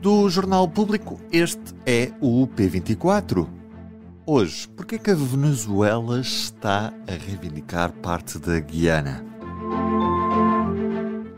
Do Jornal Público, este é o P24. Hoje, por que é que a Venezuela está a reivindicar parte da Guiana?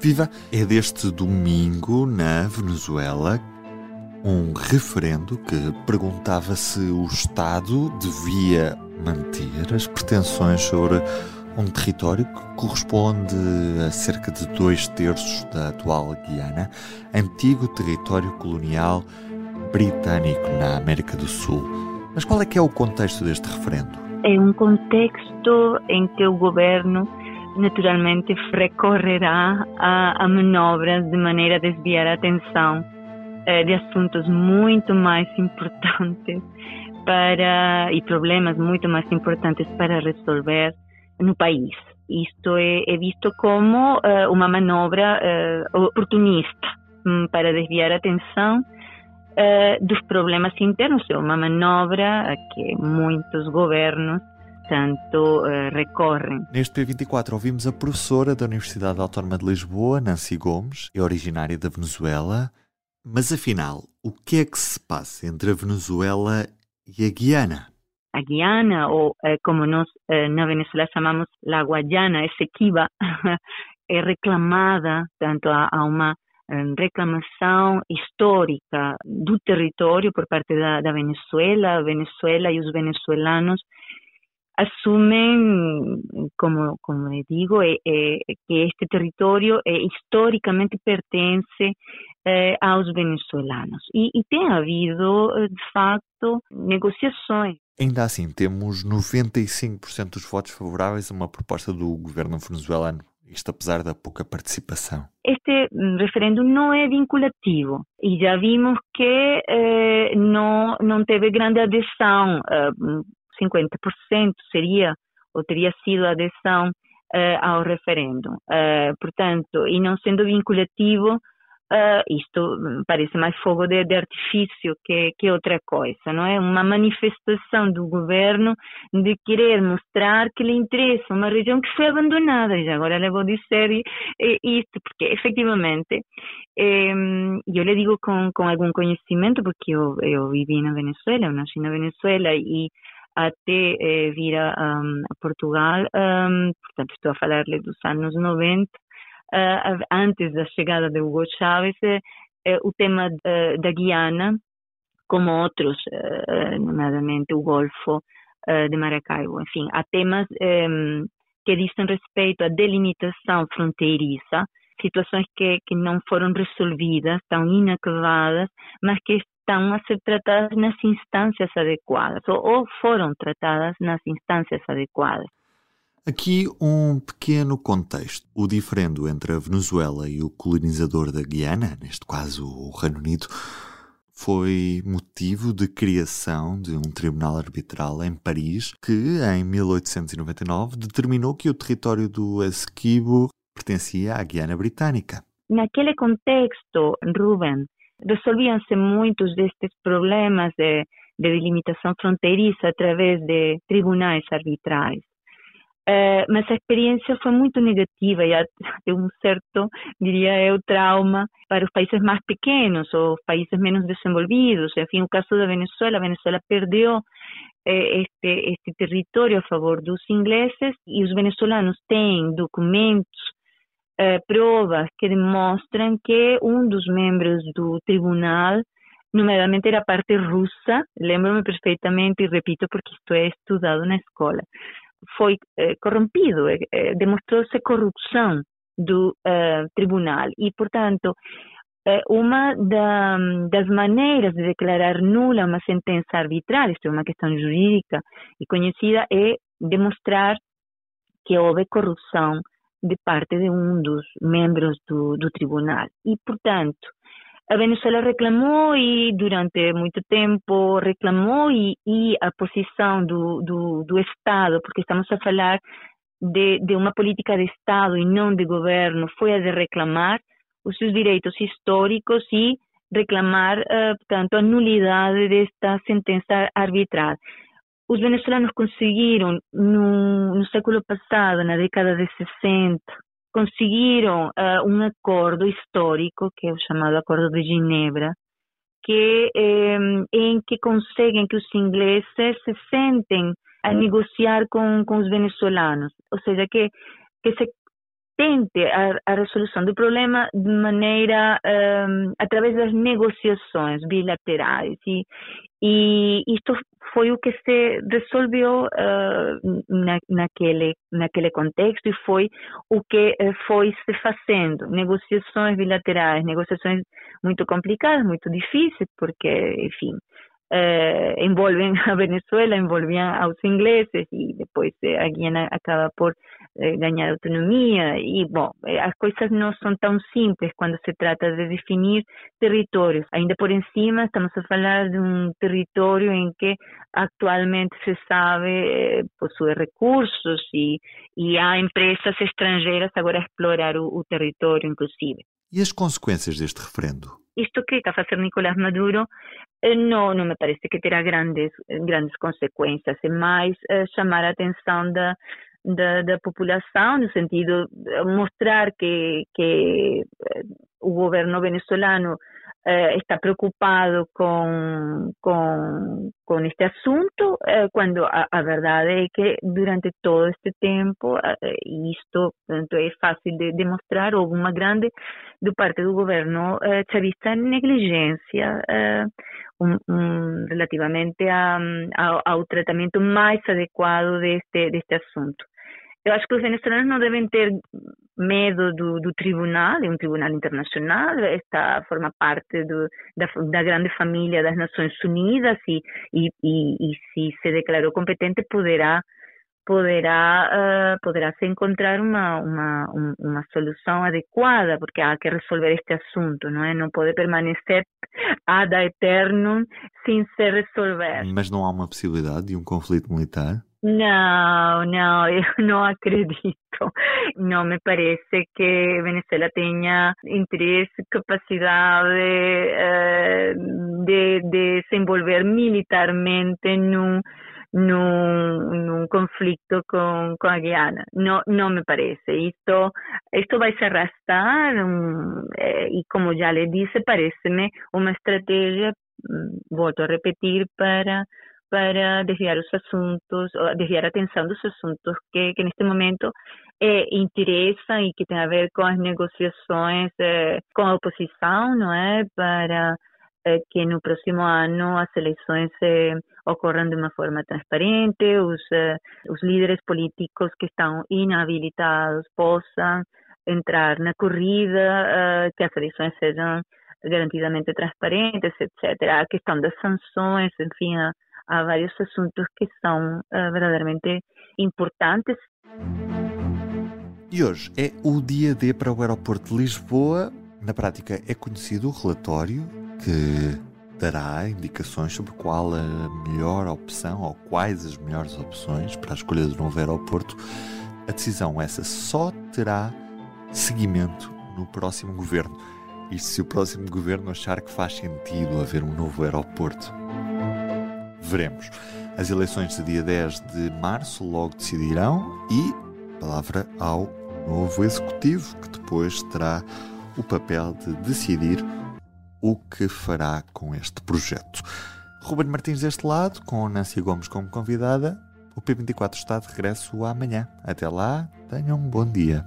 Viva! É deste domingo, na Venezuela, um referendo que perguntava se o Estado devia manter as pretensões sobre um território que corresponde a cerca de dois terços da atual Guiana, antigo território colonial britânico na América do Sul. Mas qual é que é o contexto deste referendo? É um contexto em que o governo naturalmente recorrerá a, a manobras de maneira a desviar a atenção eh, de assuntos muito mais importantes para e problemas muito mais importantes para resolver no país. Isto é, é visto como uh, uma manobra uh, oportunista um, para desviar a atenção uh, dos problemas internos. É uma manobra a que muitos governos tanto recorrem. Neste P24 ouvimos a professora da Universidade Autónoma de Lisboa, Nancy Gomes, é originária da Venezuela. Mas afinal, o que é que se passa entre a Venezuela e a Guiana? A Guiana, ou eh, como nós eh, na Venezuela chamamos la Guayana, Essequiba, é reclamada tanto a, a uma eh, reclamação histórica do território por parte da Venezuela. Venezuela e os venezuelanos assumem, como, como digo, que este território é, historicamente pertence eh, aos venezuelanos. E, e tem havido, eh, de facto, negociações. Ainda assim, temos 95% dos votos favoráveis a uma proposta do governo venezuelano, isto apesar da pouca participação. Este referendo não é vinculativo e já vimos que eh, não, não teve grande adesão, eh, 50% seria ou teria sido adesão eh, ao referendo. Eh, portanto, e não sendo vinculativo, Uh, isto parece mais fogo de, de artifício que, que, outra coisa, não é? Uma manifestação do governo de querer mostrar que lhe interessa uma região que foi abandonada, e agora lhe vou dizer isto, porque efetivamente, eh, eu lhe digo com, com algum conhecimento, porque eu, eu vivi na Venezuela, eu nasci na Venezuela e até eh, vir a, a Portugal, um, portanto estou a falar-lhe dos anos 90, uh, antes da chegada de Hugo Chávez, uh, o tema da Guiana, como outros, nomeadamente o Golfo de Maracaibo. Enfim, há temas que dizem respeito à delimitação fronteiriça, situações que, que não foram resolvidas, estão inacabadas, mas que estão a ser tratadas nas instâncias adequadas, ou, ou foram tratadas nas instâncias adequadas. Aqui um pequeno contexto. O diferendo entre a Venezuela e o colonizador da Guiana, neste caso o Reino Unido, foi motivo de criação de um tribunal arbitral em Paris que, em 1899, determinou que o território do Esquibo pertencia à Guiana Britânica. Naquele contexto, Ruben, resolviam-se muitos destes problemas de, de delimitação fronteiriça através de tribunais arbitrais. Uh, mas a experiência foi muito negativa e até um certo, diria eu, trauma para os países mais pequenos ou países menos desenvolvidos. Enfim, o caso da Venezuela, a Venezuela perdeu eh, este, este território a favor dos ingleses e os venezuelanos têm documentos, eh, provas que demonstram que um dos membros do tribunal nomeadamente era parte russa, lembro-me perfeitamente e repito porque isto é estudado na escola foi eh, corrompido, eh, eh, demonstrou-se corrupção do eh, tribunal e, portanto, eh, uma da, das maneiras de declarar nula uma sentença arbitral, isto é uma questão jurídica e conhecida, é demonstrar que houve corrupção de parte de um dos membros do, do tribunal. E, portanto, a Venezuela reclamou e durante muito tempo reclamou e, e a posição do, do, do, Estado, porque estamos a falar de, de uma política de Estado e não de governo, foi a de reclamar os seus direitos históricos e reclamar, uh, portanto, a nulidade desta sentença arbitral. Os venezuelanos conseguiram, no, no século passado, na década de 60, conseguiram uh, um acordo histórico, que é o chamado Acordo de Ginebra, que, eh, em que conseguem que os ingleses se sentem a negociar com, com os venezuelanos, ou seja, que, que se tente a, a resolução do problema de maneira um, através das negociações bilaterais. E, e isto foi o que se resolveu uh, na, naquele naquele contexto e foi o que uh, foi se fazendo. Negociações bilaterais negociações muito complicadas muito difíceis porque enfim eh, envolven a Venezuela, envolvían a los ingleses y después eh, a Guiana acaba por eh, ganar autonomía y bueno, eh, as coisas não são tão simples quando se trata de definir territórios. Ainda por encima estamos a falar de um território em que actualmente se sabe eh, possui recursos e, e há empresas estrangeiras agora a explorar o, o território inclusive. E as consequências deste referendo? Isto que está a fazer Nicolás Maduro eh, não, não me parece que terá grandes, grandes consequências, é mais eh, chamar a atenção da, da, da, população, no sentido de mostrar que, que eh, o governo venezuelano eh, está preocupado com, com este assunto, eh, quando a, a, verdade é que durante todo este tempo, eh, e isto portanto, é fácil de demonstrar, houve uma grande, de parte do governo eh, chavista, negligência um, um, relativamente a, a, ao tratamento mais adequado deste, deste assunto. Eu acho que os venezuelanos não devem ter medo do, do tribunal, é um tribunal internacional, está forma parte do, da, da, grande família das Nações Unidas e, e, e, e se se declarou competente poderá poderá uh, poderá se encontrar uma, uma uma solução adequada porque há que resolver este assunto não é? Não pode permanecer ad eternum sem se resolver. Mas não há uma possibilidade de um conflito militar não, não, eu não acredito. Não me parece que Venezuela tenha interesse, capacidade eh, de, de se envolver militarmente num, num, num conflito com, com a Guiana. Não, não me parece. Isto, isto vai se arrastar um, eh, e, como já lhe disse, parece-me uma estratégia, mm, volto a repetir, para para desviar os assuntos, desviar a atenção dos assuntos que, que neste momento eh, interessam e que tem a ver com as negociações eh, com a oposição, não é? Para eh, que no próximo ano as eleições eh, ocorram de uma forma transparente, os, os líderes políticos que estão inabilitados possam entrar na corrida, que as eleições sejam garantidamente transparentes, etc. A questão das sanções, enfim, a, há vários assuntos que são uh, verdadeiramente importantes. E hoje é o dia D para o aeroporto de Lisboa. Na prática, é conhecido o relatório que dará indicações sobre qual a melhor opção ou quais as melhores opções para a escolha do novo aeroporto. A decisão essa só terá seguimento no próximo governo. E se o próximo governo achar que faz sentido haver um novo aeroporto veremos. As eleições de dia 10 de março logo decidirão e palavra ao novo executivo, que depois terá o papel de decidir o que fará com este projeto. Ruben Martins deste lado, com Nancy Gomes como convidada. O P24 está de regresso amanhã. Até lá, tenham um bom dia.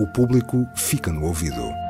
O público fica no ouvido.